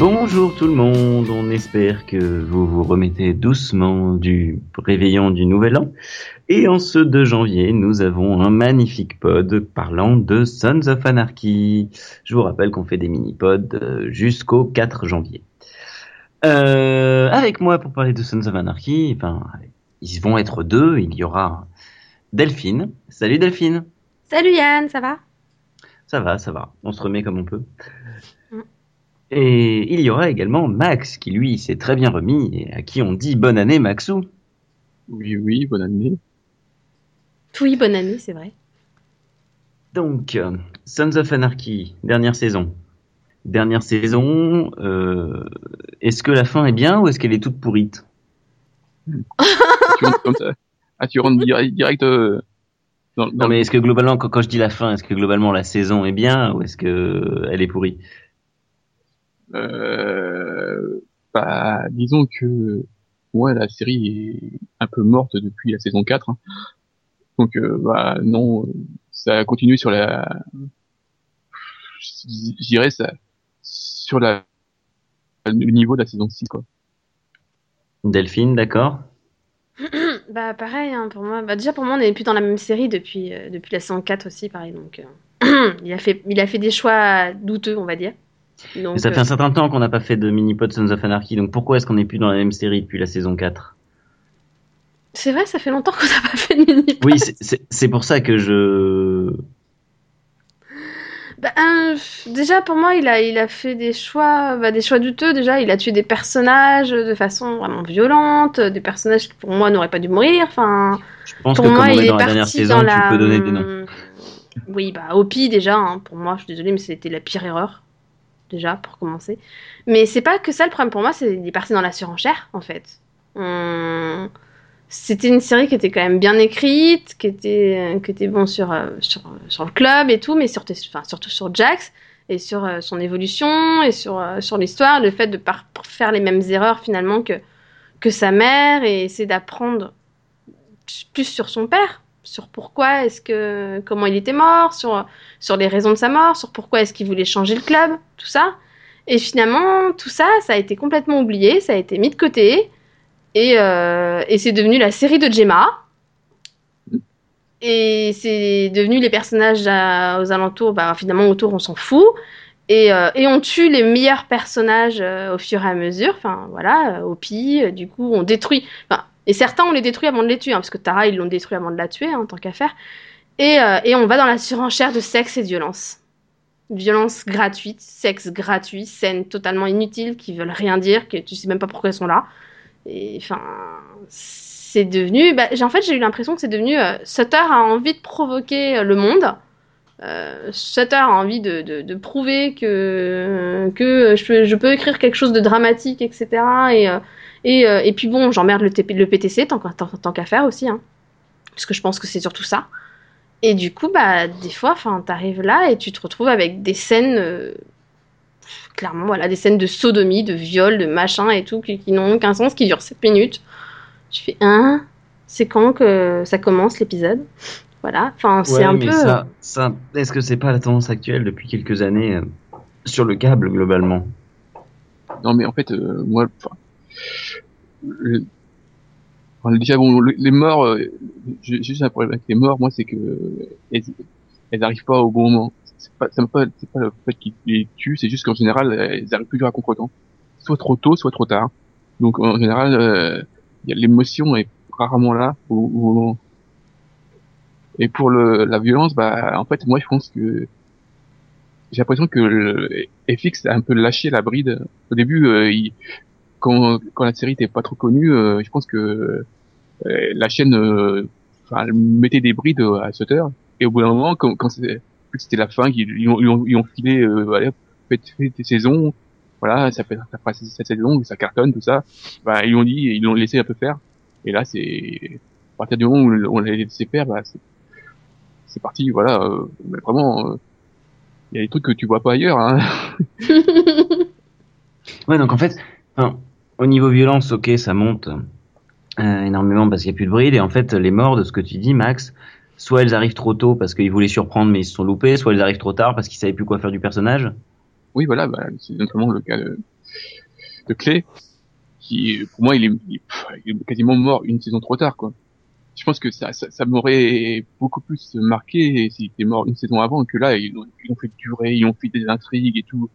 Bonjour tout le monde, on espère que vous vous remettez doucement du réveillon du nouvel an. Et en ce 2 janvier, nous avons un magnifique pod parlant de Sons of Anarchy. Je vous rappelle qu'on fait des mini-pods euh, jusqu'au 4 janvier. Euh, avec moi pour parler de Sons of Anarchy, enfin, ils vont être deux, il y aura Delphine. Salut Delphine Salut Yann, ça va? Ça va, ça va, on se remet comme on peut. Et il y aura également Max, qui lui s'est très bien remis et à qui on dit bonne année Maxou. Oui, oui, bonne année. Oui, bonne année, c'est vrai. Donc, euh, Sons of Anarchy, dernière saison. Dernière saison, euh, est-ce que la fin est bien ou est-ce qu'elle est toute pourrite? Tu rentres comme ça. Ah, tu rentres direct, direct euh, dans, dans Non mais est-ce que globalement, quand, quand je dis la fin, est-ce que globalement la saison est bien ou est-ce que elle est pourrie? Euh, bah, disons que ouais, la série est un peu morte depuis la saison 4. hein. Donc euh, bah non, ça continue sur la je dirais ça sur la le niveau de la saison 6 quoi. Delphine, d'accord? Bah pareil, hein, pour moi. Bah, déjà pour moi, on n'est plus dans la même série depuis, euh, depuis la saison 4 aussi, pareil. Donc euh, il, a fait, il a fait des choix douteux, on va dire. Donc, ça fait euh, un certain temps qu'on n'a pas fait de mini-pod Sons of Anarchy, donc pourquoi est-ce qu'on n'est plus dans la même série depuis la saison 4 c'est vrai, ça fait longtemps qu'on n'a pas fait de mini Oui, c'est- pour ça que je... Bah, euh, déjà pour moi, il a, il a fait des choix, bah, des choix douteux. Déjà, il a tué des personnages de façon vraiment violente, des personnages qui pour moi n'auraient pas dû mourir. Enfin, Je pense pour que moi, comme on il est dans la dernière saison, dans tu peux donner des noms. Oui, bah Opi déjà. hein, pour moi, je suis désolée, mais c'était la pire erreur déjà pour commencer. Mais c'est pas que ça le problème pour moi, c'est est parti dans la surenchère en fait. C'était une série qui était quand même bien écrite, qui était, qui était bon sur, euh, sur, sur le club et tout, mais surtout, enfin, surtout sur Jax et sur euh, son évolution et sur, euh, sur l'histoire, le fait de pas faire les mêmes erreurs finalement que, que sa mère et essayer d'apprendre plus sur son père, sur pourquoi est-ce que, comment il était mort, sur, sur les raisons de sa mort, sur pourquoi est-ce qu'il voulait changer le club, tout ça. Et finalement, tout ça, ça a été complètement oublié, ça a été mis de côté. Et, euh, et c'est devenu la série de Gemma. Et c'est devenu les personnages aux alentours, bah, finalement autour on s'en fout. Et, euh, et on tue les meilleurs personnages euh, au fur et à mesure. Enfin voilà, Opi, euh, du coup on détruit. Enfin, et certains on les détruit avant de les tuer, hein, parce que Tara ils l'ont détruit avant de la tuer, hein, tant qu'à faire. Et, euh, et on va dans la surenchère de sexe et de violence. Violence gratuite, sexe gratuit, scènes totalement inutiles qui veulent rien dire, que tu sais même pas pourquoi elles sont là. Et enfin, c'est devenu. Bah, en fait, j'ai eu l'impression que c'est devenu. euh, Sutter a envie de provoquer euh, le monde. Sutter a envie de, prouver que, je, peux, écrire quelque chose de dramatique, etc. Et, et, euh, et puis bon, j'emmerde le, le PTC tant, qu'à- tant, tant qu'à faire aussi. Hein, parce que je pense que c'est surtout ça. Et du coup, bah, des fois, enfin, t'arrives là et tu te retrouves avec des scènes. euh, clairement, voilà, des scènes de sodomie, de viol, de machin et tout, qui, qui n'ont aucun sens, qui durent 7 minutes. Je fais, hein? C'est quand que ça commence l'épisode? Voilà, enfin, c'est Ouais, un mais peu. ça, ça est-ce que c'est pas la tendance actuelle depuis quelques années euh, sur le câble globalement? Non, mais en fait, euh, moi, enfin, déjà bon, le- les morts, euh, juste un problème avec les morts. Moi, c'est que elles, elles arrivent pas au bon moment. C'est pas, ça pas, c'est pas le fait qu'ils les tuent, c'est juste qu'en général, elles arrivent toujours à contre-temps. Soit trop tôt, soit trop tard. Donc en général, euh, l'émotion est rarement là. Et pour le, la violence, bah, en fait, moi, je pense que j'ai l'impression que le FX a un peu lâché la bride. Au début, euh, il- quand, quand la série était pas trop connue, euh, je pense que euh, la chaîne euh, enfin, elle mettait des brides euh, à Sutter. Et au bout d'un moment, quand, quand c'était la fin, ils, ils, ont, ils, ont, ils ont filé, euh, allez, faites, faites tes saisons, voilà, ça fait ça fera cette saison, ça cartonne, tout ça. Bah, ils l'ont dit, ils l'ont laissé un peu faire. Et là, c'est à partir du moment où on l'a laissé faire, bah, c'est c'est parti, voilà. euh, mais vraiment, euh, il y a des trucs que tu vois pas ailleurs. Hein. Ouais, donc en fait, enfin, au niveau violence, ok, ça monte euh, énormément parce qu'il n'y a plus de bride. Et en fait, les morts, de ce que tu dis, Max, soit elles arrivent trop tôt parce qu'ils voulaient surprendre mais ils se sont loupés, soit elles arrivent trop tard parce qu'ils savaient plus quoi faire du personnage. Oui, voilà, bah, c'est notamment le cas de, de qui, pour moi, il est, quasiment mort une saison trop tard. Je pense que ça, m'aurait beaucoup plus marqué s'il était mort une saison avant que là, ils ont, ils ont fait durer, ils ont fait des intrigues et tout.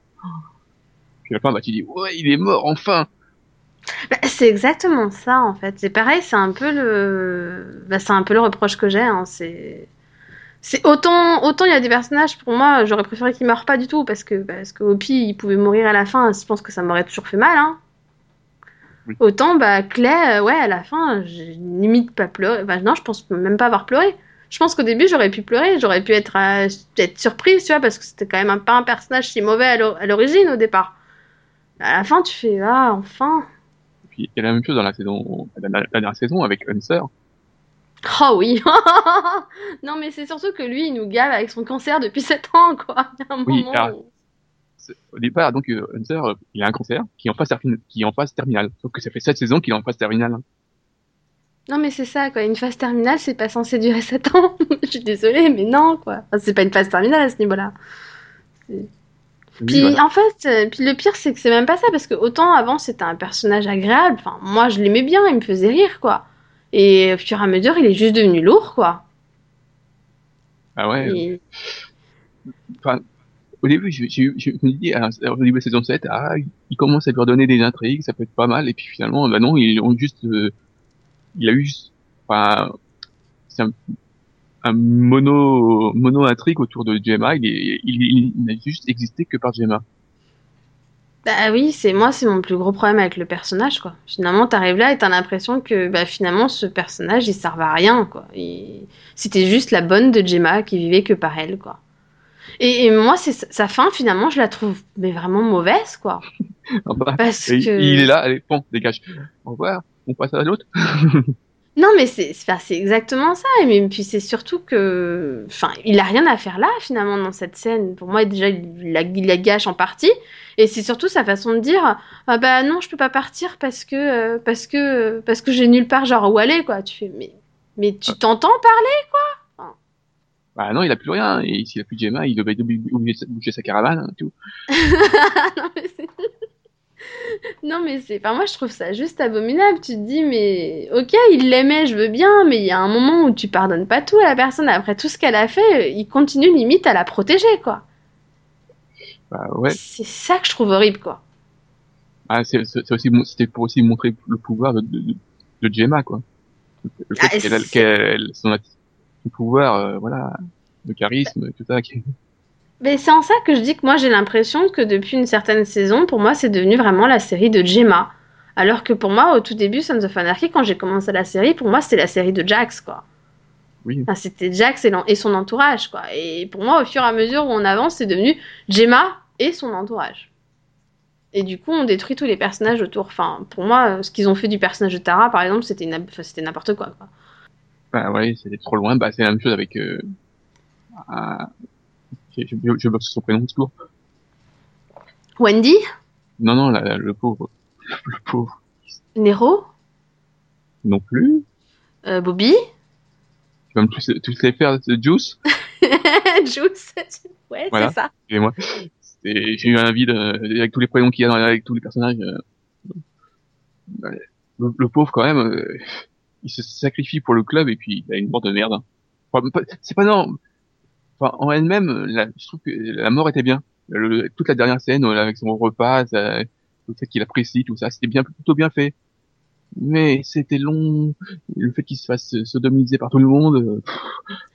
Puis à la fin, bah, tu dis, ouais, il est mort, enfin! Bah, c'est exactement ça en fait. C'est pareil, c'est un peu le, bah, c'est un peu le reproche que j'ai. Hein. C'est, c'est autant, autant il y a des personnages pour moi, j'aurais préféré qu'ils meurent pas du tout parce que parce que Hopi il pouvait mourir à la fin. Je pense que ça m'aurait toujours fait mal. Hein. Oui. Autant bah Clay, euh, ouais, à la fin, j'ai limite pas pleuré. Bah, non, je pense même pas avoir pleuré. Je pense qu'au début j'aurais pu pleurer, j'aurais pu être, euh, être surprise, tu vois, parce que c'était quand même un, pas un personnage si mauvais à l'origine au départ. À la fin, tu fais ah enfin. Puis il y a la même chose dans la saison, la, la- la dernière saison avec Hunter. Oh oui Non mais c'est surtout que lui, il nous gave avec son cancer depuis 7 ans, quoi. Il y a un Oui, moment où- Au départ, donc euh, Hunter, il a un cancer qui est en phase, qui est en phase terminale. Sauf que ça fait sept saisons qu'il est en phase terminale. Non mais c'est ça, quoi. Une phase terminale, c'est pas censé durer 7 ans. Je suis désolée, mais non, quoi. Enfin, c'est pas une phase terminale à ce niveau-là. Puis voilà. en fait, euh, puis le pire, c'est que c'est même pas ça, parce que autant avant, c'était un personnage agréable. Enfin, moi, je l'aimais bien, il me faisait rire, quoi. Et au fur et à mesure, il est juste devenu lourd, quoi. Ah ouais. Et- Enfin, au début, je, je, je me dis, à- au début de la saison 7, ah, il commence à lui redonner des intrigues, ça peut être pas mal. Et puis finalement, bah non, ils ont juste, euh, il a eu, juste- enfin, c'est un, un mono, mono intrigue autour de Gemma. Il, est- il, n'a juste existé que par Gemma. Bah oui, c'est moi, c'est mon plus gros problème avec le personnage, quoi. Finalement, t'arrives là et t'as l'impression que, bah, finalement, ce personnage, il servait à rien, quoi. C'était juste la bonne de Gemma qui vivait que par elle, quoi. Et, et moi, c'est sa fin, finalement, je la trouve, mais vraiment mauvaise, quoi. Parce et que. il est là, allez, bon, dégage. Au revoir, on passe à l'autre. Non, mais c'est exactement ça. Et puis c'est surtout que, enfin, il a rien à faire là finalement dans cette scène. Pour moi, déjà, il la, il la gâche en partie. Et c'est surtout sa façon de dire, ah bah non, je peux pas partir parce que, euh, parce que, parce que j'ai nulle part genre où aller quoi. Tu fais, mais, mais tu t'entends parler Bah non, il a plus rien. Et s'il a plus Gemma, il de bouger sa caravane, hein, tout. non mais c'est, non mais c'est, enfin moi je trouve ça juste abominable. Tu te dis, mais ok, il l'aimait, je veux bien, mais il y a un moment où tu pardonnes pas tout à la personne après tout ce qu'elle a fait. Il continue limite à la protéger quoi. Bah ouais. C'est ça que je trouve horrible, quoi. Ah, c'est aussi, c'était pour aussi montrer le pouvoir de, de, de- de Gemma, quoi. Le fait Ah, qu'elle, a- c'est- qu'elle, son, atti- son pouvoir, euh, voilà, de charisme, tout ça. qui- Mais c'est en ça que je dis que moi j'ai l'impression que depuis une certaine saison, pour moi c'est devenu vraiment la série de Gemma. Alors que pour moi, au tout début, Sons of Anarchy, quand j'ai commencé la série, pour moi c'était la série de Jax, quoi. Oui. Enfin, c'était Jax et, son entourage, quoi. Et pour moi, au fur et à mesure où on avance, c'est devenu Gemma et son entourage. Et du coup, on détruit tous les personnages autour. Enfin, pour moi, ce qu'ils ont fait du personnage de Tara, par exemple, c'était une- enfin, c'était n'importe quoi, quoi. Bah ouais, c'était trop loin. Bah c'est la même chose avec. Euh, je, je, bloque son prénom toujours. Wendy Non non, la- la- le pauvre, le pauvre. Nero Non plus. euh, Bobby Tu vas me tous, tous les faire de Juice. Juice Ouais, Voilà. c'est ça. Excusez-moi. C'était- J'ai eu un vide euh, avec tous les prénoms qu'il y a dans, avec tous les personnages. euh, le, le pauvre quand même, euh, il se sacrifie pour le club et puis il a une bande de merde. Enfin, c'est pas non. Enfin, en elle-même, la- je trouve que la mort était bien. Le- toute la dernière scène euh, avec son repas, ça- le fait qu'il apprécie tout ça, c'était bien plutôt bien fait. Mais c'était long. Le fait qu'il se fasse sodomiser par tout le monde. euh,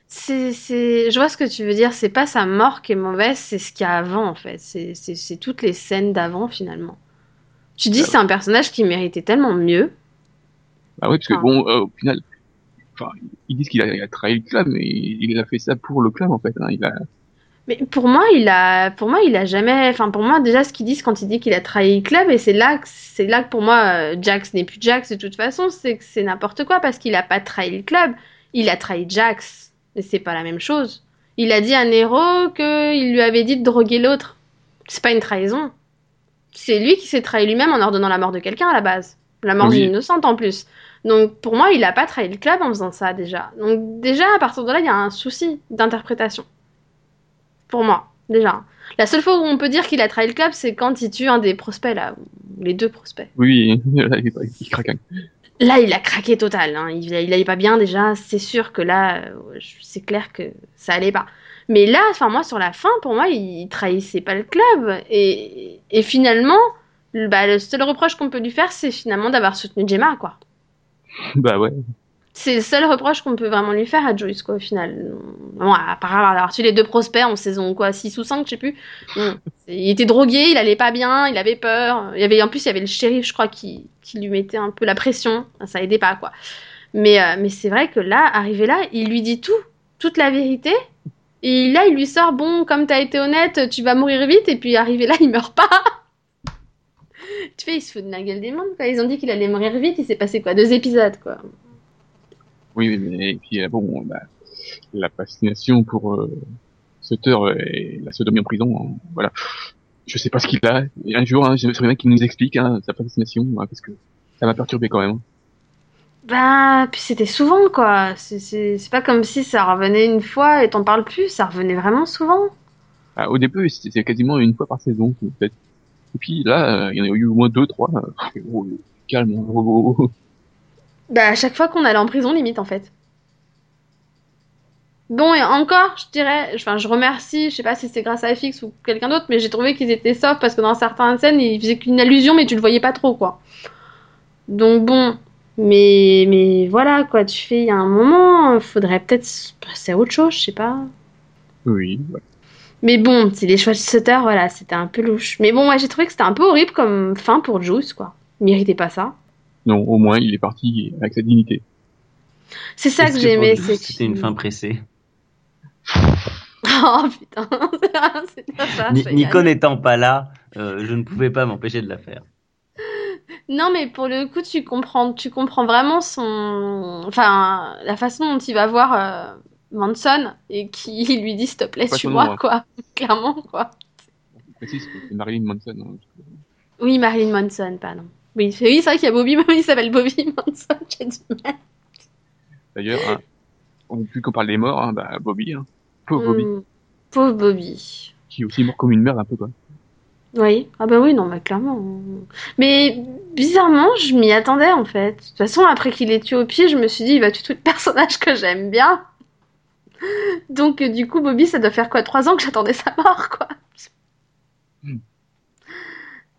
C'est, c'est... Je vois ce que tu veux dire. C'est pas sa mort qui est mauvaise, c'est ce qu'il y a avant, en fait. C'est, c'est, c'est toutes les scènes d'avant, finalement. Tu dis, Ah c'est un personnage qui méritait tellement mieux. Bah oui, parce que Ah. bon, euh, au final, enfin, ils disent qu'il a, il a trahi le club, mais il a fait ça pour le club en fait. Hein. Il a, Mais pour moi, il a, pour moi, il a jamais, enfin, pour moi, déjà, ce qu'ils disent quand il dit qu'il a trahi le club, et c'est là que, c'est là que pour moi, euh, Jax n'est plus Jax de toute façon, c'est que c'est n'importe quoi parce qu'il a pas trahi le club, il a trahi Jax. Mais c'est pas la même chose. Il a dit à Nero qu'il lui avait dit de droguer l'autre. C'est pas une trahison. C'est lui qui s'est trahi lui-même en ordonnant la mort de quelqu'un à la base. La mort Oui. d'une innocente en plus. Donc pour moi, il a pas trahi le club en faisant ça déjà. Donc déjà, à partir de là, il y a un souci d'interprétation. Pour moi, déjà. La seule fois où on peut dire qu'il a trahi le club, c'est quand il tue un des prospects, là. ou Les deux prospects. Oui, là, il, craque. Là, il a craqué total. Hein. Il, il allait pas bien déjà. C'est sûr que là, euh, c'est clair que ça allait pas. Mais là, enfin moi, sur la fin, pour moi, il trahissait pas le club. Et, et finalement, le- bah, le seul reproche qu'on peut lui faire, c'est finalement d'avoir soutenu Gemma, quoi. Bah ouais. C'est le seul reproche qu'on peut vraiment lui faire à Joyce, quoi, au final. Bon, à part avoir tué les deux prospects en saison, quoi, 6 ou 5, je sais plus. Bon, il était drogué, il allait pas bien, il avait peur. Il y avait, en plus, il y avait le shérif, je crois, qui, qui lui mettait un peu la pression. Ça aidait pas, quoi. Mais, euh, mais c'est vrai que là, arrivé là, il lui dit tout, toute la vérité. Et là, il lui sort, bon, comme t'as été honnête, tu vas mourir vite. Et puis, arrivé là, il meurt pas. Tu fais, il se fout de la gueule des mondes, quoi. Ils ont dit qu'il allait mourir vite, il s'est passé quoi? Deux épisodes, quoi. Oui, mais et puis euh, bon, bah, la fascination pour euh, Sutter et la sodomie en prison, hein, voilà. Je sais pas ce qu'il a. Et un jour, hein, j'aimerais bien qu'il nous explique hein, sa fascination, hein, parce que ça m'a perturbé quand même. Bah, puis c'était souvent, quoi. C'est pas comme si ça revenait une fois et t'en parles plus, ça revenait vraiment souvent. Ah, au début, c'était quasiment une fois par saison, peut-être. Et puis là, euh, il y en a eu au moins deux, trois. euh, oh, calme. oh, oh, oh. Bah, à chaque fois qu'on allait en prison, limite, en fait. Bon, et encore, je dirais, enfin, je remercie, je sais pas si c'est grâce à FX ou quelqu'un d'autre, mais j'ai trouvé qu'ils étaient soft parce que dans certaines scènes, ils faisaient qu'une allusion, mais tu le voyais pas trop, quoi. Donc bon, mais, mais voilà, quoi, tu fais, il y a un moment, faudrait peut-être passer à autre chose, je sais pas. Oui, ouais. Mais bon, c'est les choix de Sutter, voilà, c'était un peu louche. Mais bon, moi j'ai trouvé que c'était un peu horrible comme fin pour Juice, quoi. Il méritait pas ça. Non, au moins, il est parti avec sa dignité. C'est ça que j'aimais, pour c'est vous, C'était une fin pressée. Oh putain, c'est pas ça. Nico n'étant pas là, euh, je ne pouvais pas m'empêcher de la faire. Non, mais pour le coup, tu comprends, tu comprends vraiment son, enfin, la façon dont il va voir euh, Manson et qui lui dit s'il te plaît, nom, hein. quoi. Clairement, quoi. Précise c'est Marilyn Manson. hein. Oui, Marilyn Manson, pardon. Oui, c'est oui, c'est vrai qu'il y a Bobby, mais il s'appelle Bobby Manson. J'ai du mal. D'ailleurs, hein, on plus qu'on parle des morts, hein, bah, Bobby, hein. pauvre Bobby, Hmm, Pauvre Bobby. qui est aussi mort comme une merde un peu quoi. Oui, ah bah oui, non, mais clairement. Mais bizarrement, je m'y attendais en fait. De toute façon, après qu'il ait tué au pied, je me suis dit, il va tuer tout le personnage que j'aime bien. Donc, euh, du coup, Bobby, ça doit faire quoi Trois ans que j'attendais sa mort, quoi? Hmm.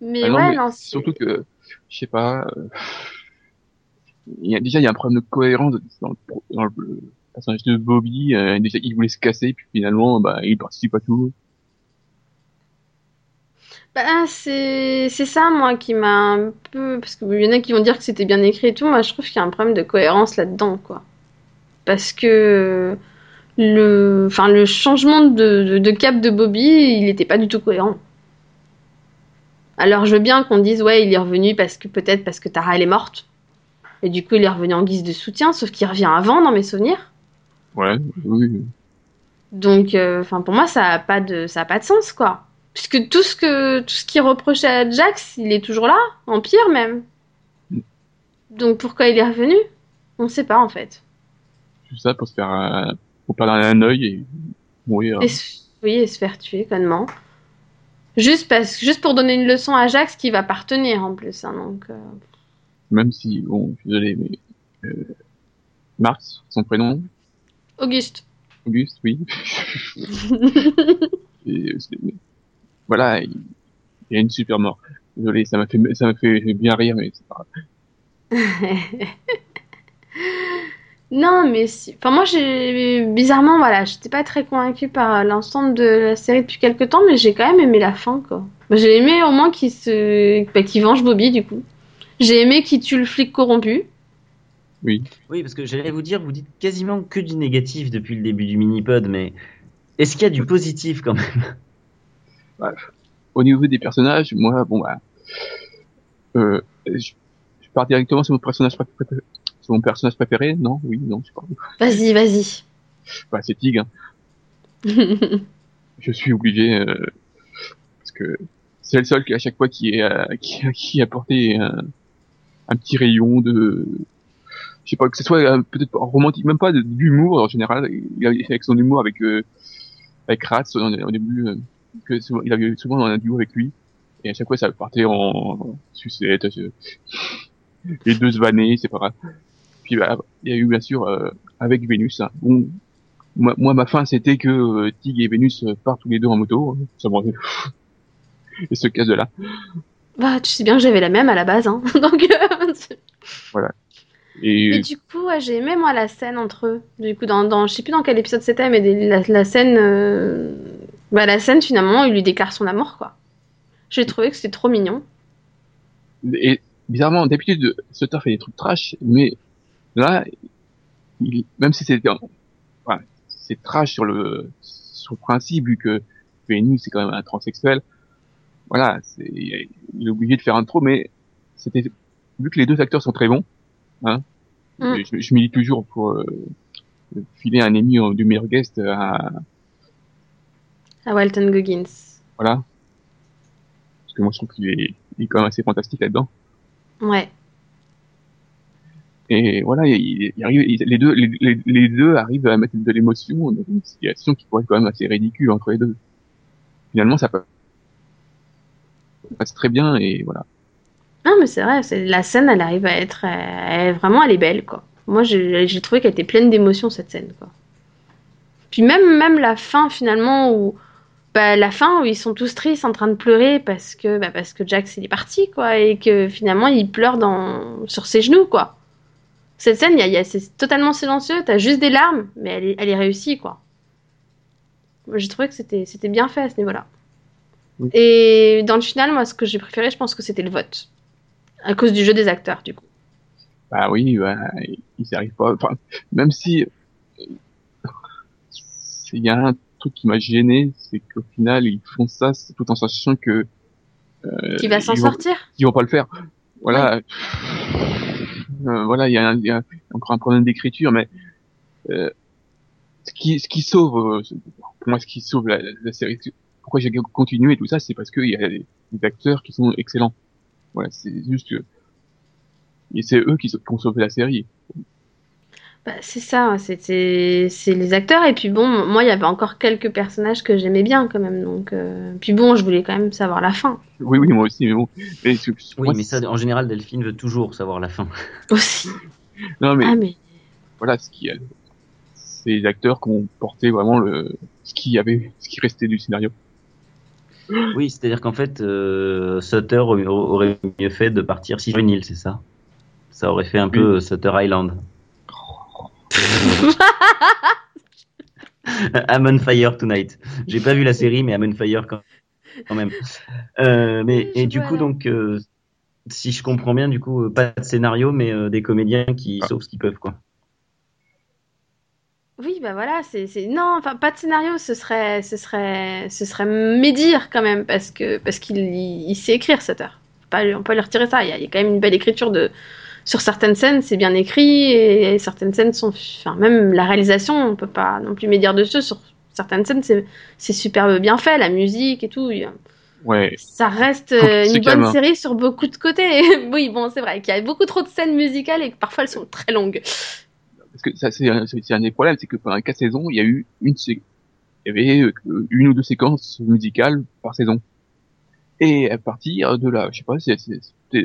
Mais Ah non, ouais, mais non, c'est- surtout que, je sais pas, euh, il y a, déjà il y a un problème de cohérence dans le, pro- dans le personnage de Bobby. euh, déjà, il voulait se casser, puis finalement, bah, il participe à tout. Bah, c'est c'est ça, moi, qui m'a un peu... Parce qu'il y en a qui vont dire que c'était bien écrit et tout. Moi, je trouve qu'il y a un problème de cohérence là-dedans, quoi. Parce que le, enfin, le changement de, de, de cap de Bobby, il n'était pas du tout cohérent. Alors, je veux bien qu'on dise, ouais, il est revenu parce que peut-être parce que Tara, elle est morte. Et du coup, il est revenu en guise de soutien, sauf qu'il revient avant dans mes souvenirs. Ouais, oui. Donc, euh, enfin, pour moi, ça a pas de, ça a pas de sens, quoi. Puisque tout ce que, tout ce qui est reproché à Jax, il est toujours là, en pire même. Donc, pourquoi il est revenu? On sait pas, en fait. Tout ça pour se faire, euh, pour perdre un œil et mourir. Et se- oui, et se faire tuer, connement. Juste parce, juste pour donner une leçon à Jax qui va pas retenir, en plus, hein, donc. euh, Même si, bon, je suis désolé, mais euh, Marx, son prénom, Auguste. Auguste, oui. Et, c'est- voilà, il, il a une super mort. Désolé, ça m'a fait, ça m'a fait bien rire, mais c'est pas grave. Non, mais si... enfin, moi, j'ai bizarrement, voilà, j'étais pas très convaincue par l'ensemble de la série depuis quelques temps, mais j'ai quand même aimé la fin, quoi. Bah, J'ai aimé au moins qu'il se, bah, qu'il venge Bobby, du coup. J'ai aimé qu'il tue le flic corrompu. Oui. Oui, parce que j'allais vous dire, vous dites quasiment que du négatif depuis le début du mini-pod, mais est-ce qu'il y a du positif quand même? Au niveau des personnages, moi, bon bah, euh, je, je pars directement sur mon personnage préféré. Mon personnage préféré, non, oui, non, je sais pas. Vas-y, vas-y. Bah, c'est Tig. hein. Je suis obligé euh, parce que c'est le seul qui à chaque fois qui est euh, qui, qui a apporté un, un petit rayon de je sais pas que ce soit euh, peut-être romantique même pas d'humour en général il a- avec son humour avec euh, avec Ratz au, début euh, que souvent- il avait souvent un duo avec lui, et à chaque fois ça partait en sucette, euh, les deux se vannaient, c'est pas grave. Puis bah, il y a eu bien sûr euh, avec Vénus. hein. Bon, moi, moi, ma fin c'était que euh, Tig et Vénus euh, partent tous les deux en moto, hein. ça me et se cassent de là. Bah, tu sais bien que j'avais la même à la base, hein. Donc, euh, Et du coup, ouais, j'ai aimé moi la scène entre eux. Du coup, dans, dans je sais plus dans quel épisode c'était, mais des- la, la scène, euh, bah, la scène finalement, il lui déclare son amour quoi. J'ai trouvé que c'était trop mignon. Et bizarrement, d'habitude, Sutter fait des trucs trash, mais là, il, même si c'était, enfin, c'est trash sur le, sur le principe, vu que Vénus c'est quand même un transsexuel. Voilà, c'est, il est obligé de faire un trop, mais c'était, vu que les deux acteurs sont très bons, hein, Mm. je, je milite toujours pour euh, filer un Emmy du meilleur guest à, À Walton Goggins. voilà. Parce que moi je trouve qu'il est, il est quand même assez fantastique là-dedans. Ouais. Et voilà, il, il les deux, les, deux arrivent à mettre de l'émotion dans une situation qui pourrait être quand même assez ridicule entre les deux. Finalement, ça passe très bien et voilà. Non, mais c'est vrai, la scène, elle arrive à être, euh, vraiment, elle est belle quoi. Moi, j'ai trouvé qu'elle était pleine d'émotions cette scène. Puis même, même la fin finalement où, bah, la fin où ils sont tous tristes en train de pleurer parce que, bah, parce que Jax il est parti quoi et que finalement il pleure sur ses genoux quoi. Cette scène, y a, il y a- c'est totalement silencieux, t'as juste des larmes, mais elle est, elle est réussie quoi. Moi, J'ai trouvé que c'était, c'était bien fait à ce niveau-là. Oui. Et dans le final, moi, ce que j'ai préféré, je pense que c'était le vote. À cause du jeu des acteurs, du coup. Bah oui, bah, ils n'y arrivent pas. Enfin, même si il y a un truc qui m'a gêné, c'est qu'au final ils font ça tout en sachant que euh, Qui va s'en ils vont- sortir ils vont pas le faire. Voilà. Voilà, il y, y a encore un problème d'écriture, mais euh, ce qui ce qui sauve, euh, pour moi, ce qui sauve la, la série, pourquoi j'ai continué tout ça, c'est parce qu'il y a des, des acteurs qui sont excellents. Voilà, c'est juste que et c'est eux qui, qui ont sauvé la série. Bah, c'est ça, c'est c'est- les acteurs. Et puis bon, moi, il y avait encore quelques personnages que j'aimais bien quand même. Donc, euh, Puis bon, je voulais quand même savoir la fin Oui, oui, moi aussi, mais bon. Mais, Oui, moi, mais ça, en général, Delphine veut toujours savoir la fin. aussi. non, mais Ah, mais voilà, ce qui, c'est les acteurs qui ont porté vraiment le, ce qui avait, ce qui restait du scénario. Oui, c'est-à-dire qu'en fait, euh, Sutter aurait- mieux fait de partir si juvénile, c'est ça? Ça aurait fait un peu euh, Sutter Island. I'm on fire tonight. J'ai pas vu la série, mais I'm on fire quand quand même. Euh, mais et du coup donc, euh, si je comprends bien, du coup, euh, pas de scénario, mais euh, des comédiens qui Ah. sauvent ce qu'ils peuvent, quoi. oui, bah voilà, c'est non, enfin pas de scénario, ce serait ce serait ce serait médire quand même parce que parce qu'il il, il sait écrire Pas, lui- on peut lui retirer ça. Il y, a, il y a quand même une belle écriture de sur certaines scènes, c'est bien écrit et, certaines scènes sont, enfin même la réalisation, on peut pas non plus médire dessus. Sur certaines scènes, c'est superbe bien fait, la musique et tout. Ouais. Ça reste euh, une bonne hein. série sur beaucoup de côtés. oui, bon, c'est vrai qu'il y a beaucoup trop de scènes musicales et que parfois elles sont très longues. Parce que ça, c'est un, des problèmes, c'est que pendant quatre saisons, il y a eu une, il y avait euh, une ou deux séquences musicales par saison. Et à partir de la, je sais pas, c'est-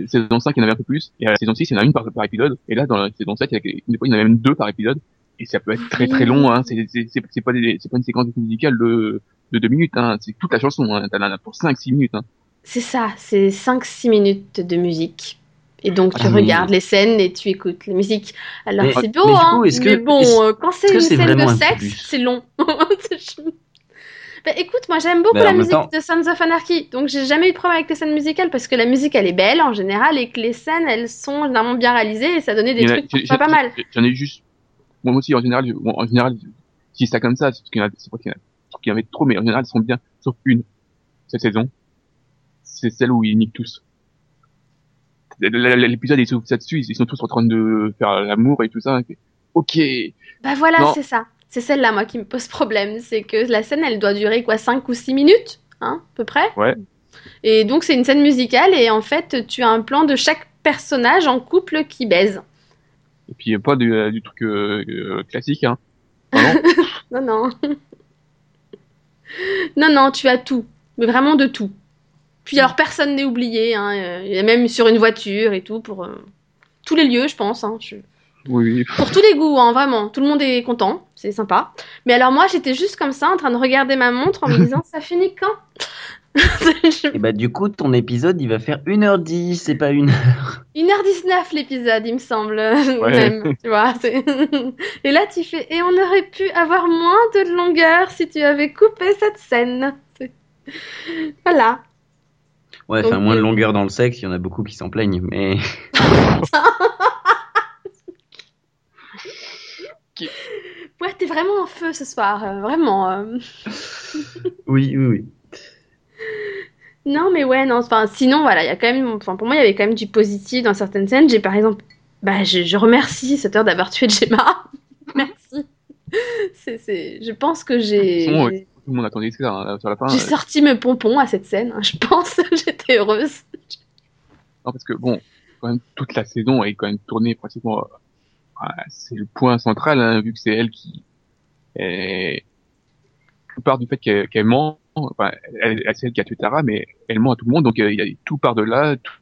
saison 5, il y en avait un peu plus, et à la saison 6, il y en a une par, par épisode, et là, dans la saison 7, il y, a, des fois, il y en a même deux par épisode, et ça peut être très très long, hein, c'est, c'est, c'est, c'est pas des, c'est pas une séquence musicale de, de deux minutes, hein, c'est toute la chanson, hein, t'en as pour 5-6 minutes, hein. C'est ça, c'est 5-6 minutes de musique. Et donc tu Ah, mais- regardes les scènes et tu écoutes les musiques. Alors Mais- c'est mais beau, du hein. coup, est-ce que- mais bon, est-ce- euh, quand c'est que une c'est scène de sexe, c'est long. Bah, écoute, moi j'aime beaucoup la musique temps- de Sons of Anarchy, donc j'ai jamais eu de problème avec les scènes musicales parce que la musique elle est belle en général et que les scènes elles sont généralement bien réalisées et ça donnait des trucs j'ai- parfois pas mal. J'en ai juste, moi aussi, en général, en général, dis ça comme ça, c'est parce qu'il y en a, c'est pas qu'il y en y avait trop, mais en général, ils sont bien, sauf une, cette saison. C'est celle où ils niquent tous. L'épisode, ils s'ouvrent ça dessus, ils sont tous en train de faire l'amour et tout ça. Ok. Bah voilà, c'est ça. C'est celle-là, moi, qui me pose problème. C'est que la scène, elle doit durer quoi 5 ou 6 minutes, hein, à peu près Ouais. Et donc, c'est une scène musicale, et en fait, tu as un plan de chaque personnage en couple qui baise. Et puis, pas du, euh, du truc euh, euh, classique, hein. Ah non Non, non. non, tu as tout. Mais vraiment de tout. Puis alors personne n'est oublié, hein, euh, il y a même sur une voiture et tout, pour euh, tous les lieux, je pense. Hein, je- Oui. Pour tous les goûts, hein, vraiment. Tout le monde est content, c'est sympa. Mais alors moi, j'étais juste comme ça, en train de regarder ma montre en me disant, ça finit quand? Et bah du coup, ton épisode, il va faire 1h10, c'est pas une heure. 1h19 l'épisode, il me semble, même, tu vois. Et là, tu fais, et on aurait pu avoir moins de longueur si tu avais coupé cette scène. Voilà. Ouais, enfin, moins de longueur dans le sexe, il y en a beaucoup qui s'en plaignent, mais... Ouais, t'es vraiment en feu ce soir, euh, vraiment. euh. Oui, oui, oui. Non, mais ouais, non, enfin, sinon, voilà, il y a quand même, enfin, pour moi, il y avait quand même du positif dans certaines scènes. J'ai, par exemple, bah, je, je remercie cette heure d'avoir tué Gemma. Merci. C'est, c'est, je pense que j'ai, Sinon, ouais. j'ai- Tout le monde attendait ça hein, sur la fin. j'ai euh, sorti mes pompons à cette scène. hein, Je pense, j'étais heureuse. Non, parce que bon, quand même, toute la saison est quand même tournée pratiquement. Voilà, c'est le point central, hein, vu que c'est elle qui est, tout part du fait qu'elle qu'elle ment. Enfin, elle, c'est elle qui a tué Tara, mais elle ment à tout le monde, donc euh, il y a tout part de là. tout-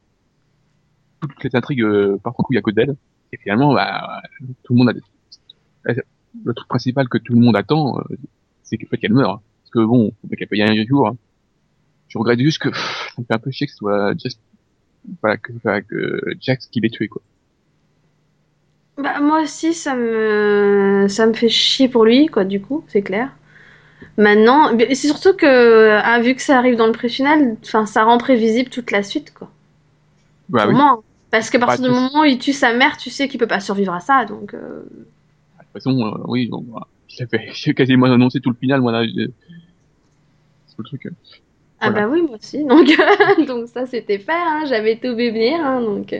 toutes les intrigues euh, partent en couille à cause d'elle. Et finalement, bah, tout le monde a le truc principal que tout le monde attend, euh, c'est le fait qu'elle meure. Parce que bon, le mec, elle peut y aller un jour. hein. Je regrette juste que pff, ça me fait un peu chier que ce soit Jess voilà, que, que Jax qui l'ait tué, quoi. Bah, moi aussi, ça me, ça me fait chier pour lui, quoi, du coup, c'est clair. Maintenant, c'est surtout que, ah, vu que ça arrive dans le pré-final, ça rend prévisible toute la suite, quoi. Bah oui. Parce qu'à partir du moment où il tue sa mère, tu sais qu'il peut pas survivre à ça, donc. euh, de toute façon, euh, oui, bah, j'avais j'ai quasiment annoncé tout le final, moi, là, c'est le truc. euh. Ah Voilà. bah oui, moi aussi. Donc, donc ça, c'était fait, hein, j'avais tout vu venir, hein, donc.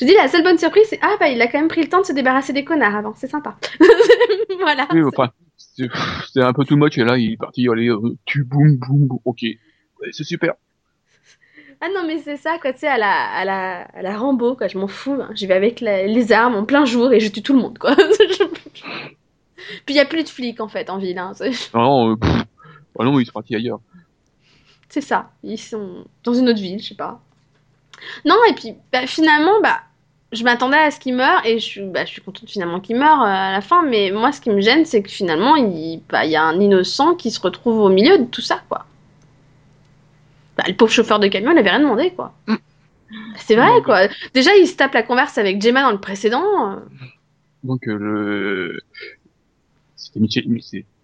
Je dis, la seule bonne surprise, c'est ah bah il a quand même pris le temps de se débarrasser des connards avant, c'est sympa. voilà. Oui, enfin, c'est un peu too much, et là, il est parti, allez, euh, tu boum, boum, boum, ok. Ouais, c'est super. Ah non, mais c'est ça, quoi, tu sais, à la, à la, à la Rambo, quoi, je m'en fous. hein. J'y vais avec la- les armes en plein jour et je tue tout le monde, quoi. Puis il y a plus de flics, en fait, en ville, hein. C'est Non, non, euh, pff, ah non, il est parti ailleurs. c'est ça. Ils sont dans une autre ville, je sais pas. Non, et puis, bah, finalement, bah, je m'attendais à ce qu'il meure et je suis, bah, je suis contente finalement qu'il meure euh, à la fin, mais moi, ce qui me gêne, c'est que finalement, il, bah, il y a un innocent qui se retrouve au milieu de tout ça, quoi. Bah, le pauvre chauffeur de camion, il avait rien demandé, quoi. C'est vrai, quoi. Déjà, il se tape la converse avec Gemma dans le précédent. euh. Donc, euh, le... C'était Michel...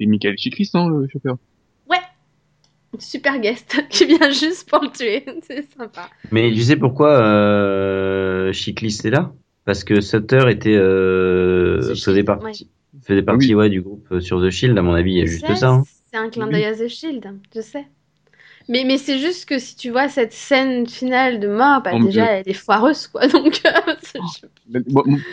Michael Chikris, non, le chauffeur Super guest qui vient juste pour le tuer. C'est sympa. Mais tu sais pourquoi euh, Chiclis est là? Parce que Sutter était euh, The faisait partie faisait partie ouais, du groupe euh, sur The Shield à mon avis il y a juste sais, ça. hein. C'est un clin d'œil à The Shield, je sais. Mais, mais c'est juste que si tu vois cette scène finale de mort, bah, Oh, déjà, je- elle est foireuse, quoi. Donc, euh, c'est- Mais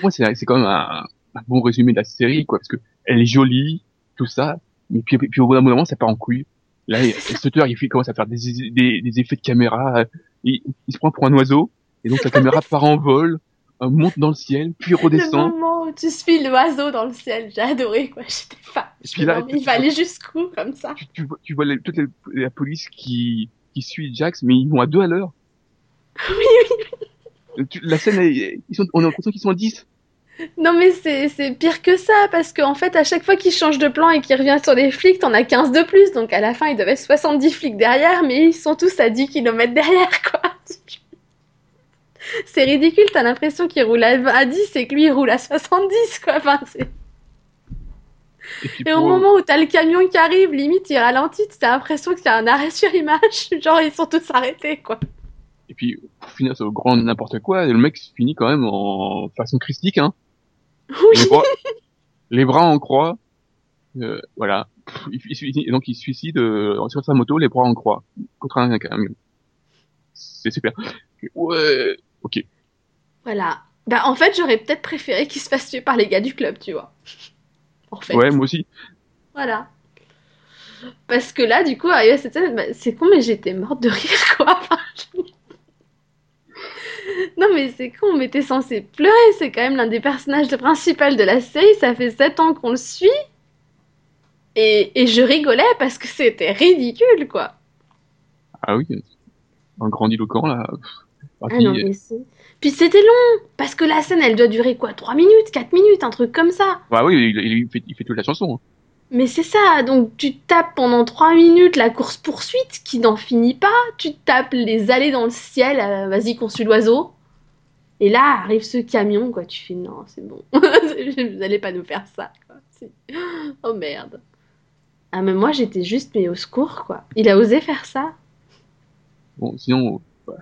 Moi, c'est c'est quand même un, un bon résumé de la série, quoi, parce que elle est jolie, tout ça, mais puis, puis au bout d'un moment, ça part en couille. Là, Sutter, il fait- commence à faire des, des, des effets de caméra, euh, il, il se prend pour un oiseau, et donc la caméra part en vol, euh, monte dans le ciel, puis le redescend. moment où tu suis l'oiseau dans le ciel, j'ai adoré, quoi. J'étais fan. Il va aller jusqu'où, comme ça? Tu, tu vois, tu vois les- toute la police qui, qui suit Jax, mais ils vont à deux à l'heure. Oui, oui. La scène, ils sont, on a l'impression qu'ils sont à 10. Non, mais c'est c'est pire que ça, parce qu'en fait, à chaque fois qu'il change de plan et qu'il revient sur les flics, t'en as 15 de plus. Donc à la fin, il devait être 70 flics derrière, mais ils sont tous à 10 km derrière, quoi. C'est ridicule, t'as l'impression qu'il roule à à 10 et que lui, il roule à 70, quoi. Enfin, c'est- Et, au moment où t'as le camion qui arrive, limite, il ralentit, t'as l'impression qu'il y a un arrêt sur image. Genre, ils sont tous arrêtés, quoi. Et puis, pour finir sur le grand n'importe quoi, le mec finit quand même en façon christique, hein. Oui. Les bras, les bras en croix. Euh, voilà. Il, il donc il se suicide euh, sur sa moto, les bras en croix, contre un camion. C'est super. Ouais. Ok. Voilà. Bah, en fait, j'aurais peut-être préféré qu'il se fasse tuer par les gars du club, tu vois. En fait. Ouais, moi aussi. Voilà. Parce que là, du coup, arrivé à cette scène, bah, c'est con, mais j'étais morte de rire, quoi. Non, mais c'est con, mais t'es censé pleurer. C'est quand même l'un des personnages principaux de la série. Ça fait 7 ans qu'on le suit. Et, et je rigolais parce que c'était ridicule, quoi. Ah oui, un grandiloquent là. Ah non, mais c'est- Puis c'était long, parce que la scène, elle doit durer quoi? 3 minutes, 4 minutes, un truc comme ça? Bah oui, il, il fait, il fait toute la chanson. hein. Mais c'est ça, donc tu tapes pendant 3 minutes la course-poursuite qui n'en finit pas, tu tapes les allées dans le ciel, euh, vas-y, consul l'oiseau. Et là arrive ce camion, quoi, tu fais non, c'est bon, vous allez pas nous faire ça. Oh merde. Ah, mais moi j'étais juste, mais au secours, quoi. Il a osé faire ça Bon, sinon, euh,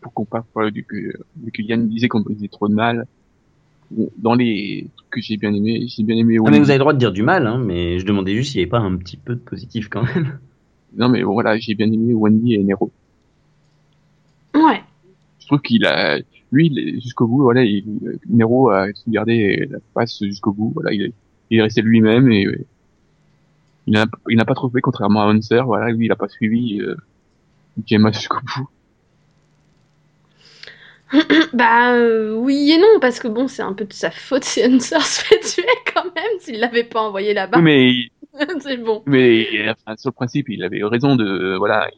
pour qu'on parle du que, vu que Yann disait qu'on faisait trop de mal, dans les trucs que j'ai bien aimé, j'ai bien aimé Ah, mais vous avez le droit de dire du mal, hein, mais je demandais juste s'il n'y avait pas un petit peu de positif quand même. Non mais voilà, j'ai bien aimé Wendy et Nero. Ouais. Je trouve qu'il a, lui, jusqu'au bout, voilà, il, Nero a su garder la face jusqu'au bout, voilà, il est, il est resté lui-même et il n'a il n'a pas trop fait contrairement à Hunter, voilà, lui, il a pas suivi euh, Gemma jusqu'au bout. Bah euh, oui et non, parce que bon, c'est un peu de sa faute si Hunter se fait tuer quand même, s'il l'avait pas envoyé là-bas. Oui, mais, c'est bon. mais enfin, sur le principe, il avait raison de, voilà,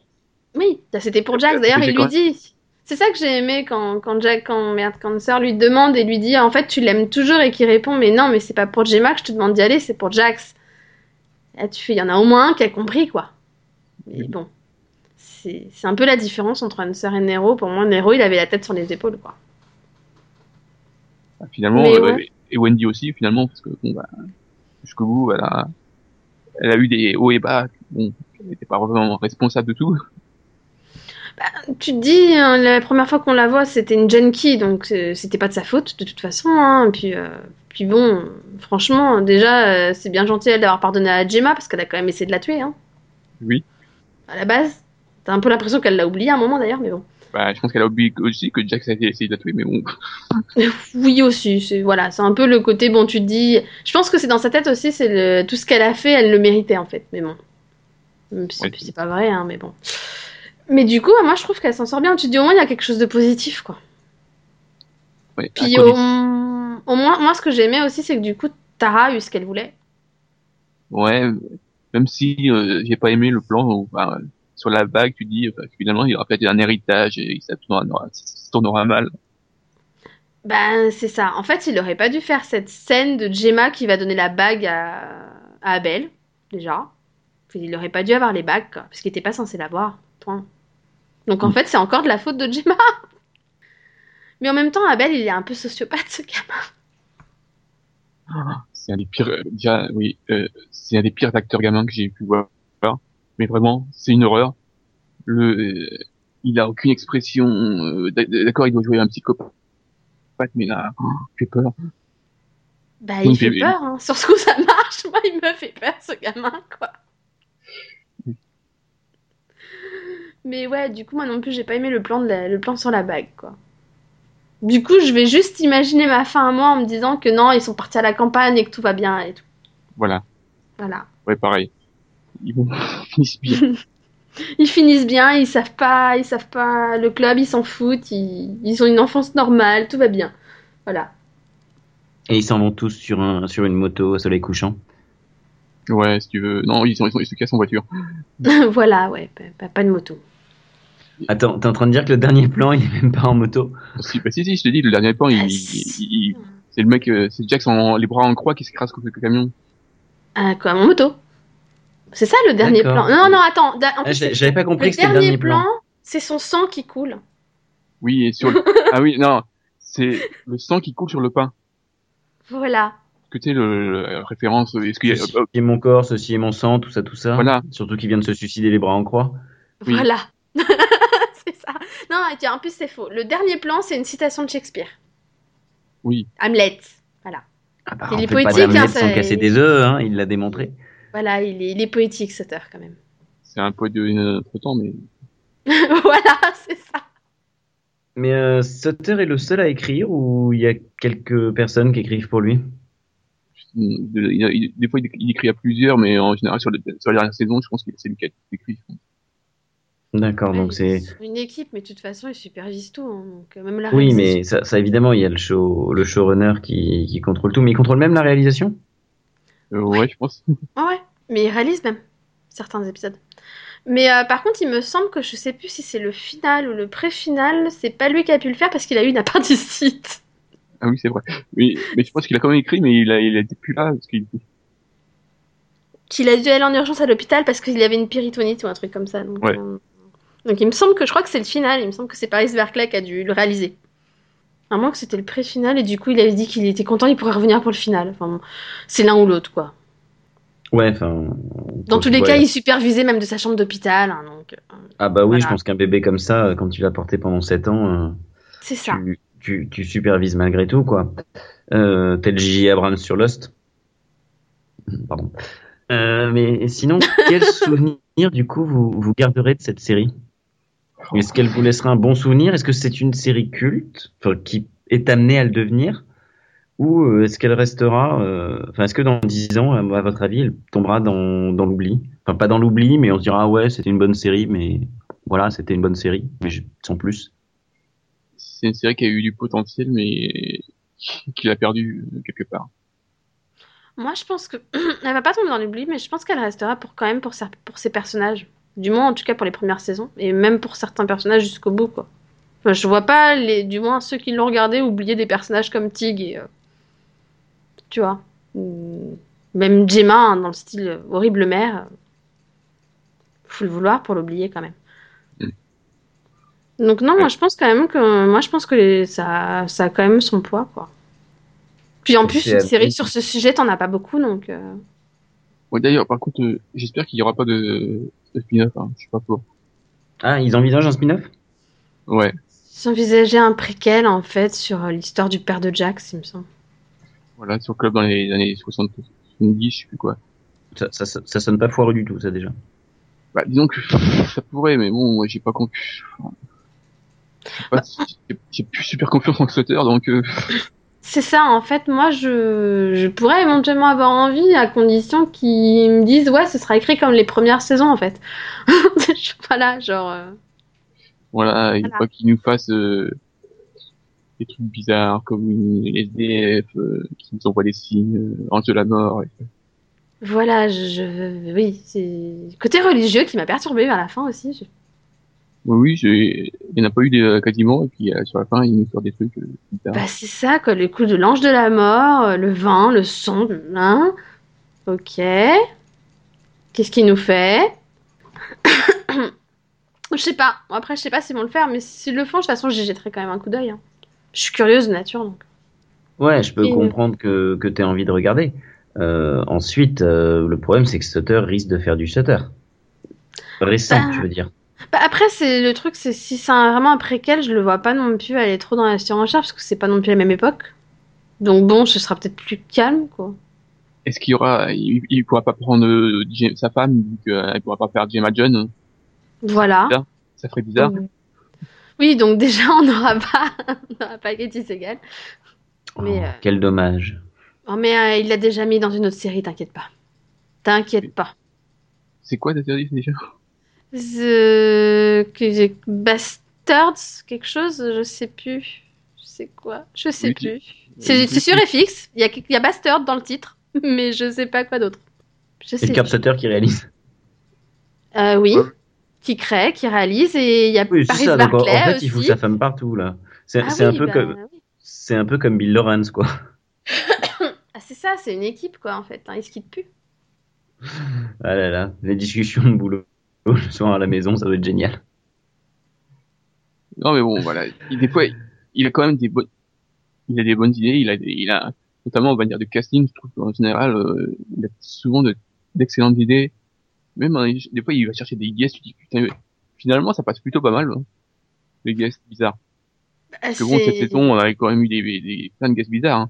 Oui, bah, c'était pour Jax. D'ailleurs, il lui dit. C'est ça que j'ai aimé quand, quand Jack, quand merde, quand Hunter lui demande et lui dit en fait tu l'aimes toujours et qui répond mais non mais c'est pas pour Gemma que je te demande d'y aller, c'est pour Jax. Là tu fais, il y en a au moins un qui a compris quoi. Mais Oui. bon, c'est un peu la différence entre Hunter et Nero. Pour moi, Nero il avait la tête sur les épaules quoi. finalement, Mais euh, ouais. et Wendy aussi, finalement, parce que bon, bah, jusqu'au bout, elle a, elle a eu des hauts et bas, bon, elle n'était pas vraiment responsable de tout. Tu te dis, hein, la première fois qu'on la voit, c'était une junkie, donc euh, c'était pas de sa faute de toute façon. Hein. Puis, euh, puis bon, franchement, déjà, euh, c'est bien gentil elle d'avoir pardonné à Gemma parce qu'elle a quand même essayé de la tuer. Hein. Oui. À la base, t'as un peu l'impression qu'elle l'a oublié à un moment d'ailleurs, mais bon. Bah, je pense qu'elle a oublié aussi que Jax a essayé de la tuer, mais bon. Oui aussi, c'est voilà, c'est un peu le côté bon. Tu te dis, je pense que c'est dans sa tête aussi, c'est le tout ce qu'elle a fait, elle le méritait en fait. Mais bon, Même si- Ouais. puis c'est pas vrai, hein, mais bon. Mais du coup, moi je trouve qu'elle s'en sort bien. Tu te dis au moins il y a quelque chose de positif quoi. Ouais, Puis au, moins, moi, ce que j'aimais aussi, c'est que du coup, Tara a eu ce qu'elle voulait. Ouais, même si euh, j'ai pas aimé le plan où, bah, sur la bague, tu dis bah, finalement il aura peut-être un héritage et ça tournera, ça tournera mal. Ben, c'est ça. En fait, il aurait pas dû faire cette scène de Gemma qui va donner la bague à, à Abel, déjà. Il aurait pas dû avoir les bagues, quoi, parce qu'il était pas censé l'avoir. Point. Donc en Mm. fait, c'est encore de la faute de Gemma. Mais en même temps, Abel, il est un peu sociopathe, ce gamin. C'est un des pires, euh, déjà, oui, euh, c'est un des pires acteurs gamins que j'ai pu voir. Mais vraiment, c'est une horreur. Le, il a aucune expression. euh, d'ac- D'accord, il doit jouer un psychopathe, mais là, oh, j'ai peur. Bah, il fait peur, hein. Sur ce coup, ça marche. Moi, il me fait peur, ce gamin, quoi. Mais ouais, du coup, moi non plus, j'ai pas aimé le plan, de la- le plan sur la bague, quoi. Du coup, je vais juste imaginer ma fin à moi en me disant que non, ils sont partis à la campagne et que tout va bien et tout. Voilà, Voilà. ouais, pareil. Ils vont finissent bien. Ils finissent bien, ils savent pas, ils savent pas le club, ils s'en foutent, ils, ils ont une enfance normale, tout va bien. Voilà. Et ils s'en vont tous sur, un, sur une moto au soleil couchant. Ouais, si tu veux. Non, ils, sont, ils, sont, ils se cassent en voiture. voilà, ouais, pas, de moto. Attends, t'es en train de dire que le dernier plan, il est même pas en moto? Si, bah, si, si, je te dis, le dernier plan, il, Ah, il- si. il- c'est le mec, euh, c'est en les bras en croix qui s'écrase contre le camion. Ah, quoi, mon moto? C'est ça le dernier plan. Non, non, attends. da- en Ah, plus, j'ai- c'est- J'avais pas compris le que c'était le dernier plan. plan, c'est son sang qui coule. Oui, et sur le... ah oui, non, c'est le sang qui coule sur le pain. Voilà. Que tu sais le, le- référence Est-ce qu'il y a Ceci est mon corps, ceci est mon sang, tout ça, tout ça. Voilà. Surtout qu'il vient de se suicider les bras en croix. Oui. Voilà. c'est ça. Non, tiens, en plus, c'est faux. Le dernier plan, c'est une citation de Shakespeare. Oui, Hamlet. Voilà. Ah bah, Il on est fait pas poétique, d'Hamlet hein, sans casser des œufs, hein, il l'a démontré. Voilà, il est, il est poétique, Sutter, quand même. c'est un poète de notre temps, mais voilà, c'est ça. Mais euh, Sutter est le seul à écrire ou il y a quelques personnes qui écrivent pour lui? Il- il- des fois il, il écrit à plusieurs, mais en général sur, le, sur la dernière saison, je pense que c'est lui qui a écrit. D'accord, donc Ouais, c'est... c'est Une équipe, mais de toute façon, il supervise tout. hein, donc, euh, même la Oui, mais ça, ça, évidemment, il y a le, show, le showrunner qui, qui contrôle tout, mais il contrôle même la réalisation? Euh, ouais, je pense. Ah ouais, mais il réalise même certains épisodes. Mais euh, par contre, il me semble que je sais plus si c'est le final ou le pré-final, c'est pas lui qui a pu le faire parce qu'il a eu une appendicite. Ah oui, c'est vrai. Oui, mais je pense qu'il a quand même écrit, mais il a, il plus là parce qu'il Qu'il a dû aller en urgence à l'hôpital parce qu'il avait une pyritonite ou un truc comme ça. Donc, Ouais. euh, donc il me semble que je crois que c'est le final. Il me semble que c'est Paris Verclay qui a dû le réaliser. À moins que c'était le pré-final et du coup il avait dit qu'il était content, il pourrait revenir pour le final. Enfin, bon, c'est l'un ou l'autre quoi. Ouais, enfin. Dans tous les ouais. cas, il supervisait même de sa chambre d'hôpital. hein, donc euh, Ah bah oui, Voilà. je pense qu'un bébé comme ça, quand tu l'as porté pendant 7 ans, euh, c'est ça. tu, tu, tu supervises malgré tout, quoi. Euh, tel J.J. Abrams sur Lost. Pardon. Euh, mais sinon, quel souvenir, du coup, vous, vous garderez de cette série? Est-ce qu'elle vous laissera un bon souvenir? Est-ce que c'est une série culte, qui est amenée à le devenir? Ou euh, est-ce qu'elle restera, euh, enfin, est-ce que dans 10 ans, à votre avis, elle tombera dans, dans l'oubli? Enfin, pas dans l'oubli, mais on se dira, ah ouais, c'était une bonne série, mais voilà, c'était une bonne série, mais je- sans plus. c'est une série qui a eu du potentiel, mais qu'il a perdu quelque part. Moi, je pense que elle va pas tomber dans l'oubli, mais je pense qu'elle restera pour quand même pour, sa- pour ses personnages. Du moins, en tout cas pour les premières saisons, et même pour certains personnages jusqu'au bout, quoi. Enfin, je vois pas les, du moins ceux qui l'ont regardé oublier des personnages comme Tig et, euh, tu vois, même Gemma hein, dans le style euh, horrible mère. euh, Faut le vouloir pour l'oublier quand même. Donc non, moi je pense quand même que moi je pense que les- ça, ça a quand même son poids, quoi. Puis en plus, une série sur ce sujet, t'en as pas beaucoup, donc. euh, Ouais, d'ailleurs, par contre, euh, j'espère qu'il y aura pas de, de spin-off, hein, je suis pas pour. Ah, ils envisagent un spin-off? Ouais. J'envisageais un préquel en fait sur euh, l'histoire du père de Jax, il me semble. Voilà, sur le club dans les années 60, 70, je sais plus quoi. ça, ça, ça, ça sonne pas foireux du tout, ça déjà. Bah, disons que ça pourrait, mais bon, moi, j'ai pas confiance. J'ai plus super confiance en Sutter, donc euh, C'est ça, en fait, moi je, je pourrais éventuellement avoir envie à condition qu'ils me disent ouais, ce sera écrit comme les premières saisons en fait. voilà, genre. euh, voilà, il faut Voilà. pas qu'ils nous fassent euh, des trucs bizarres comme une SDF euh, qui nous envoie des signes, euh, ange de la mort. et- Voilà, je, je- oui, c'est côté religieux qui m'a perturbé vers la fin aussi. je- Oui, il n'y en a pas eu des, euh, quasiment, et puis euh, sur la fin, il nous sort des trucs euh. Bah c'est ça, quoi, le coup de l'ange de la mort, euh, le vin, le son, hein. Ok. Qu'est-ce qu'il nous fait? Je sais pas. Bon, après, je sais pas s'ils vont le faire, mais s'ils le font, de toute façon, j'y jetterai quand même un coup d'œil. hein. Je suis curieuse de nature, donc. Ouais, je peux Et- comprendre que, que tu envie de regarder. Euh, ensuite, euh, le problème, c'est que Sutter risque de faire du Sutter. Récent, Bah. je veux dire. Bah, après, c'est le truc, c'est si c'est un- vraiment un préquel, je le vois pas non plus aller trop dans la surenchère, parce que c'est pas non plus la même époque. Donc bon, ce sera peut-être plus calme, quoi. Est-ce qu'il y aura, il, il pourra pas prendre euh, sa femme, vu qu'elle pourra pas faire Gemma John, Voilà. Bien. ça ferait bizarre. Oui, donc déjà, on n'aura pas, on n'aura pas Katie Segal. Mais, Oh, euh, Quel dommage. Oh, mais euh, il l'a déjà mis dans une autre série, t'inquiète pas. T'inquiète pas. C'est quoi ta série déjà? The... que- Bastards, quelque chose, je sais plus. C'est quoi Je sais Oui, plus. C'est c'est sur FX, il y a, y a Bastard dans le titre, mais je sais pas quoi d'autre. Je Et sais Kurt plus. Sutter qui réalise. Euh, oui, Ouais. qui crée, qui réalise, et il y a Oui, c'est Paris ça. Donc, en, en Barclay fait, il fout aussi. sa femme partout, là. C'est Ah c'est un oui, peu bah, comme, oui. c'est un peu comme Bill Lawrence, quoi. Ah, c'est ça, c'est une équipe, quoi, en fait. hein, ils se quittent plus. Ah là là, les discussions de boulot le soir à la maison, ça doit être génial. Non mais bon, voilà. Il, des fois, il, a quand même des bonnes, il a des bonnes idées. Il a, des, il a notamment, on va dire, de casting. Je trouve qu'en général, euh, il a souvent de- d'excellentes idées. Même hein, des fois, il va chercher des guests. Tu dis putain, mais finalement, ça passe plutôt pas mal. Hein, les guests bizarres. Parce que bon, cette saison, on avait quand même eu des, des, des plein de guests bizarres. Hein.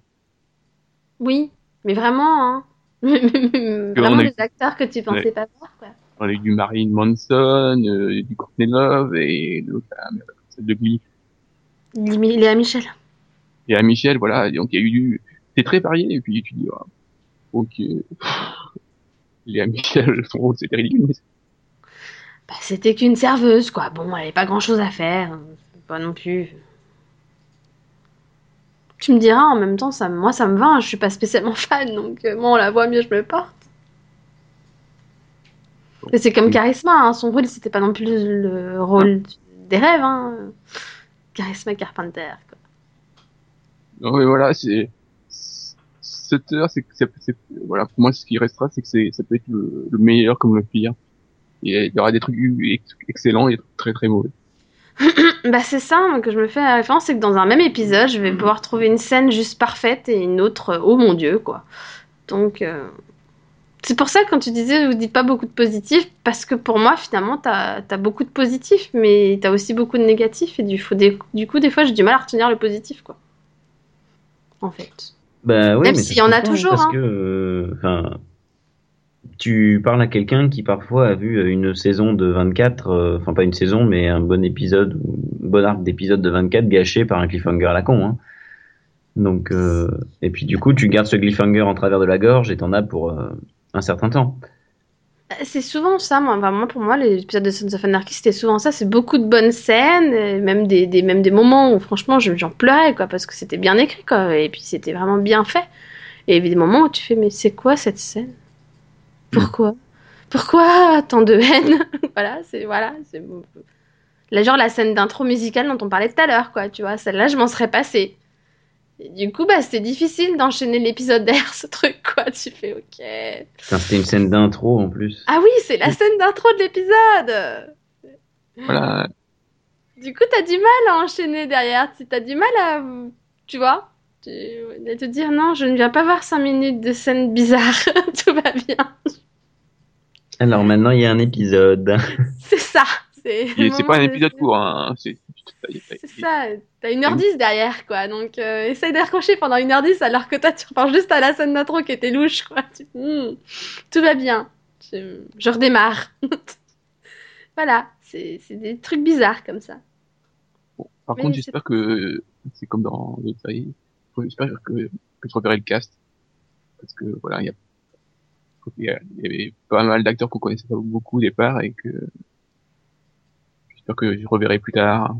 Oui, mais vraiment, hein. on vraiment a eu- des acteurs que tu pensais Ouais. pas voir, quoi. On a eu du Marine Manson, euh, du Courtney Love et l'autre, merde, celle de Glee. Léa Michel. À Michel, voilà. Donc il y a eu du, c'est très varié. Et puis tu dis, ah, ok. Léa Michel, son rôle c'était ridicule. Bah, c'était qu'une serveuse, quoi. Bon, elle avait pas grand chose à faire. hein. Pas non plus. Tu me diras, en même temps, ça, moi, ça me va. hein. Je suis pas spécialement fan, donc euh, moi, on la voit mieux, je me porte. C'est comme Charisma, hein. son rôle c'était pas non plus le rôle des rêves. Hein. Charisma Carpenter. Quoi. Non, mais voilà, c'est 7 heures, c'est que c'est- c'est- voilà, pour moi, ce qui restera, c'est que c'est, ça peut être le, le meilleur comme le pire. Et il y aura des trucs ex- excellents et des trucs très très mauvais. Bah c'est ça moi, que je me fais la référence, c'est que dans un même épisode, je vais pouvoir trouver une scène juste parfaite et une autre, oh mon dieu, quoi. Donc, euh, c'est pour ça que quand tu disais, vous dites pas beaucoup de positifs, parce que pour moi, finalement, t'as as beaucoup de positifs, mais t'as aussi beaucoup de négatifs, et du, faut des- du coup, des fois, j'ai du mal à retenir le positif, quoi. En fait. Bah oui, Même s'il y en a toujours, Parce hein. que, euh, tu parles à quelqu'un qui parfois a vu une saison de 24, euh, enfin pas une saison, mais un bon épisode, ou un bon arc d'épisode de 24 gâché par un cliffhanger à la con. Hein. Donc, euh, et puis du coup, tu gardes ce cliffhanger en travers de la gorge et t'en as pour euh, un certain temps. Euh, C'est souvent ça, moi. Enfin, moi, pour moi, les épisodes de Sons of Anarchy, c'était souvent ça. C'est beaucoup de bonnes scènes, et même des, des, même des moments où, franchement, je- j'en pleurais, quoi, parce que c'était bien écrit, quoi, et puis c'était vraiment bien fait. Et il y des moments où tu fais, mais c'est quoi cette scène? Pourquoi? Pourquoi tant de haine? Voilà, c'est voilà, c'est là, genre la scène d'intro musicale dont on parlait tout à l'heure, quoi. Tu vois, celle-là, je m'en serais passée. Du coup, bah, c'était difficile d'enchaîner l'épisode derrière ce truc, quoi. Tu fais, ok. Putain, C'était une scène d'intro en plus. Ah oui, c'est la scène d'intro de l'épisode. Voilà. Du coup, t'as du mal à enchaîner derrière. Tu T'as du mal à, tu vois, tu, à te dire non, je ne viens pas voir 5 minutes de scène bizarre. Tout va bien. Alors maintenant, il y a un épisode. C'est ça. C'est pas un épisode court, hein. C'est, C'est ça. T'as 1h10 derrière, quoi. Donc, euh, essaye d'accrocher pendant 1h10 alors que toi, tu repars juste à la scène d'intro qui était louche, quoi. Tu- Hmm, tout va bien. Je, je redémarre. voilà. C'est c'est des trucs bizarres comme ça. Bon, par Mais contre, j'espère que c'est comme dans d'autres séries. J'espère que, que je reverrai le cast. Parce que, voilà, il y a, il y a- il y avait pas mal d'acteurs qu'on connaissait pas beaucoup au départ et que j'espère que je reverrai plus tard.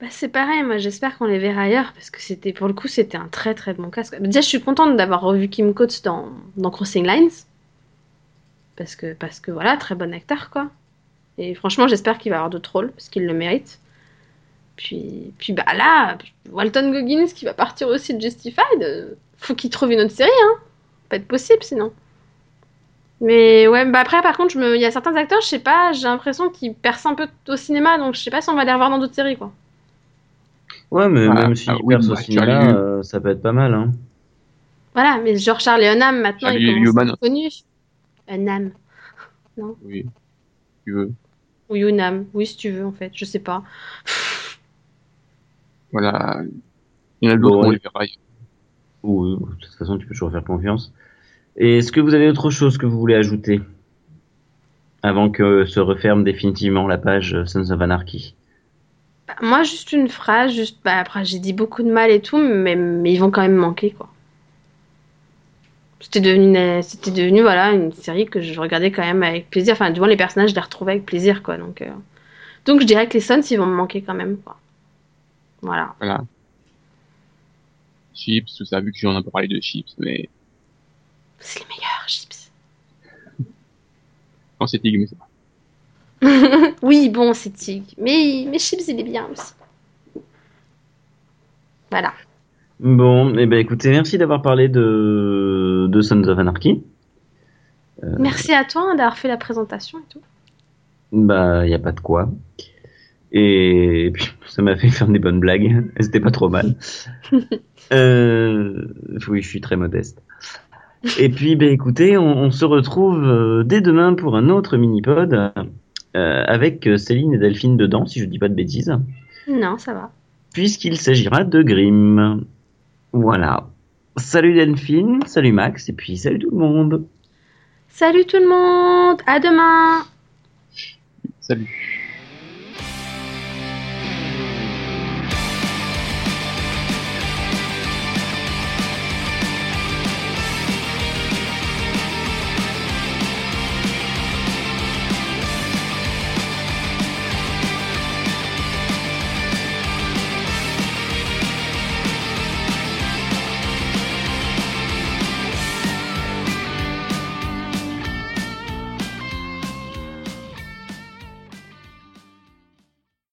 Bah, c'est pareil, moi j'espère qu'on les verra ailleurs parce que c'était pour le coup c'était un très très bon casque. Déjà je suis contente d'avoir revu Kim Coates dans, Crossing Lines parce que parce que voilà très bon acteur quoi. Et franchement j'espère qu'il va avoir d'autres rôles parce qu'il le mérite. Puis puis bah là Walton Goggins qui va partir aussi de Justified, euh, faut qu'il trouve une autre série hein. Pas être possible sinon. Mais ouais, bah après par contre il y a certains acteurs je sais pas, j'ai l'impression qu'ils percent un peu au cinéma donc je sais pas si on va les revoir dans d'autres séries quoi. Ouais, mais même si ah oui, perce au bah, cinéma, Charlie- euh, ça peut être pas mal. Hein. Voilà, mais genre Charlie Hunnam, maintenant, Charlie il commence à être connu. Hunnam. Oui. Si tu veux. Ou Hunnam. Oui, si tu veux, en fait. Je sais pas. Voilà. Il y en a d'autres, on les verra. Ou euh, de toute façon, tu peux toujours faire confiance. Et Est-ce que vous avez autre chose que vous voulez ajouter avant que se referme définitivement la page Sons of Anarchy? Bah, moi, juste une phrase, juste. Bah, après, j'ai dit beaucoup de mal et tout, mais, mais ils vont quand même manquer, quoi. C'était devenu, une- c'était devenu, voilà, une série que je regardais quand même avec plaisir. Enfin, du moins, les personnages, je les retrouvais avec plaisir, quoi. Donc, euh, donc je dirais que les Sons, ils vont me manquer quand même, quoi. Voilà. Voilà. Chips, tout ça, vu que j'en ai pas parlé de chips, mais C'est les meilleurs, chips. Tig, mais c'est pas. oui, bon, c'est Tig. Mais, mais Chips, il est bien aussi. Voilà. Bon, eh ben écoutez, merci d'avoir parlé de, de Sons of Anarchy. Euh, Merci à toi hein, d'avoir fait la présentation et tout. Bah, y a pas de quoi. Et, et puis, ça m'a fait faire des bonnes blagues. Et C'était pas trop mal. euh, oui, je suis très modeste. Et puis, bah, écoutez, on, on se retrouve euh, dès demain pour un autre mini-pod avec Céline et Delphine dedans, si je dis pas de bêtises, Non, ça va. puisqu'il s'agira de Grimm. Voilà. Salut Delphine, salut Max, et puis salut tout le monde. Salut tout le monde, à demain Salut.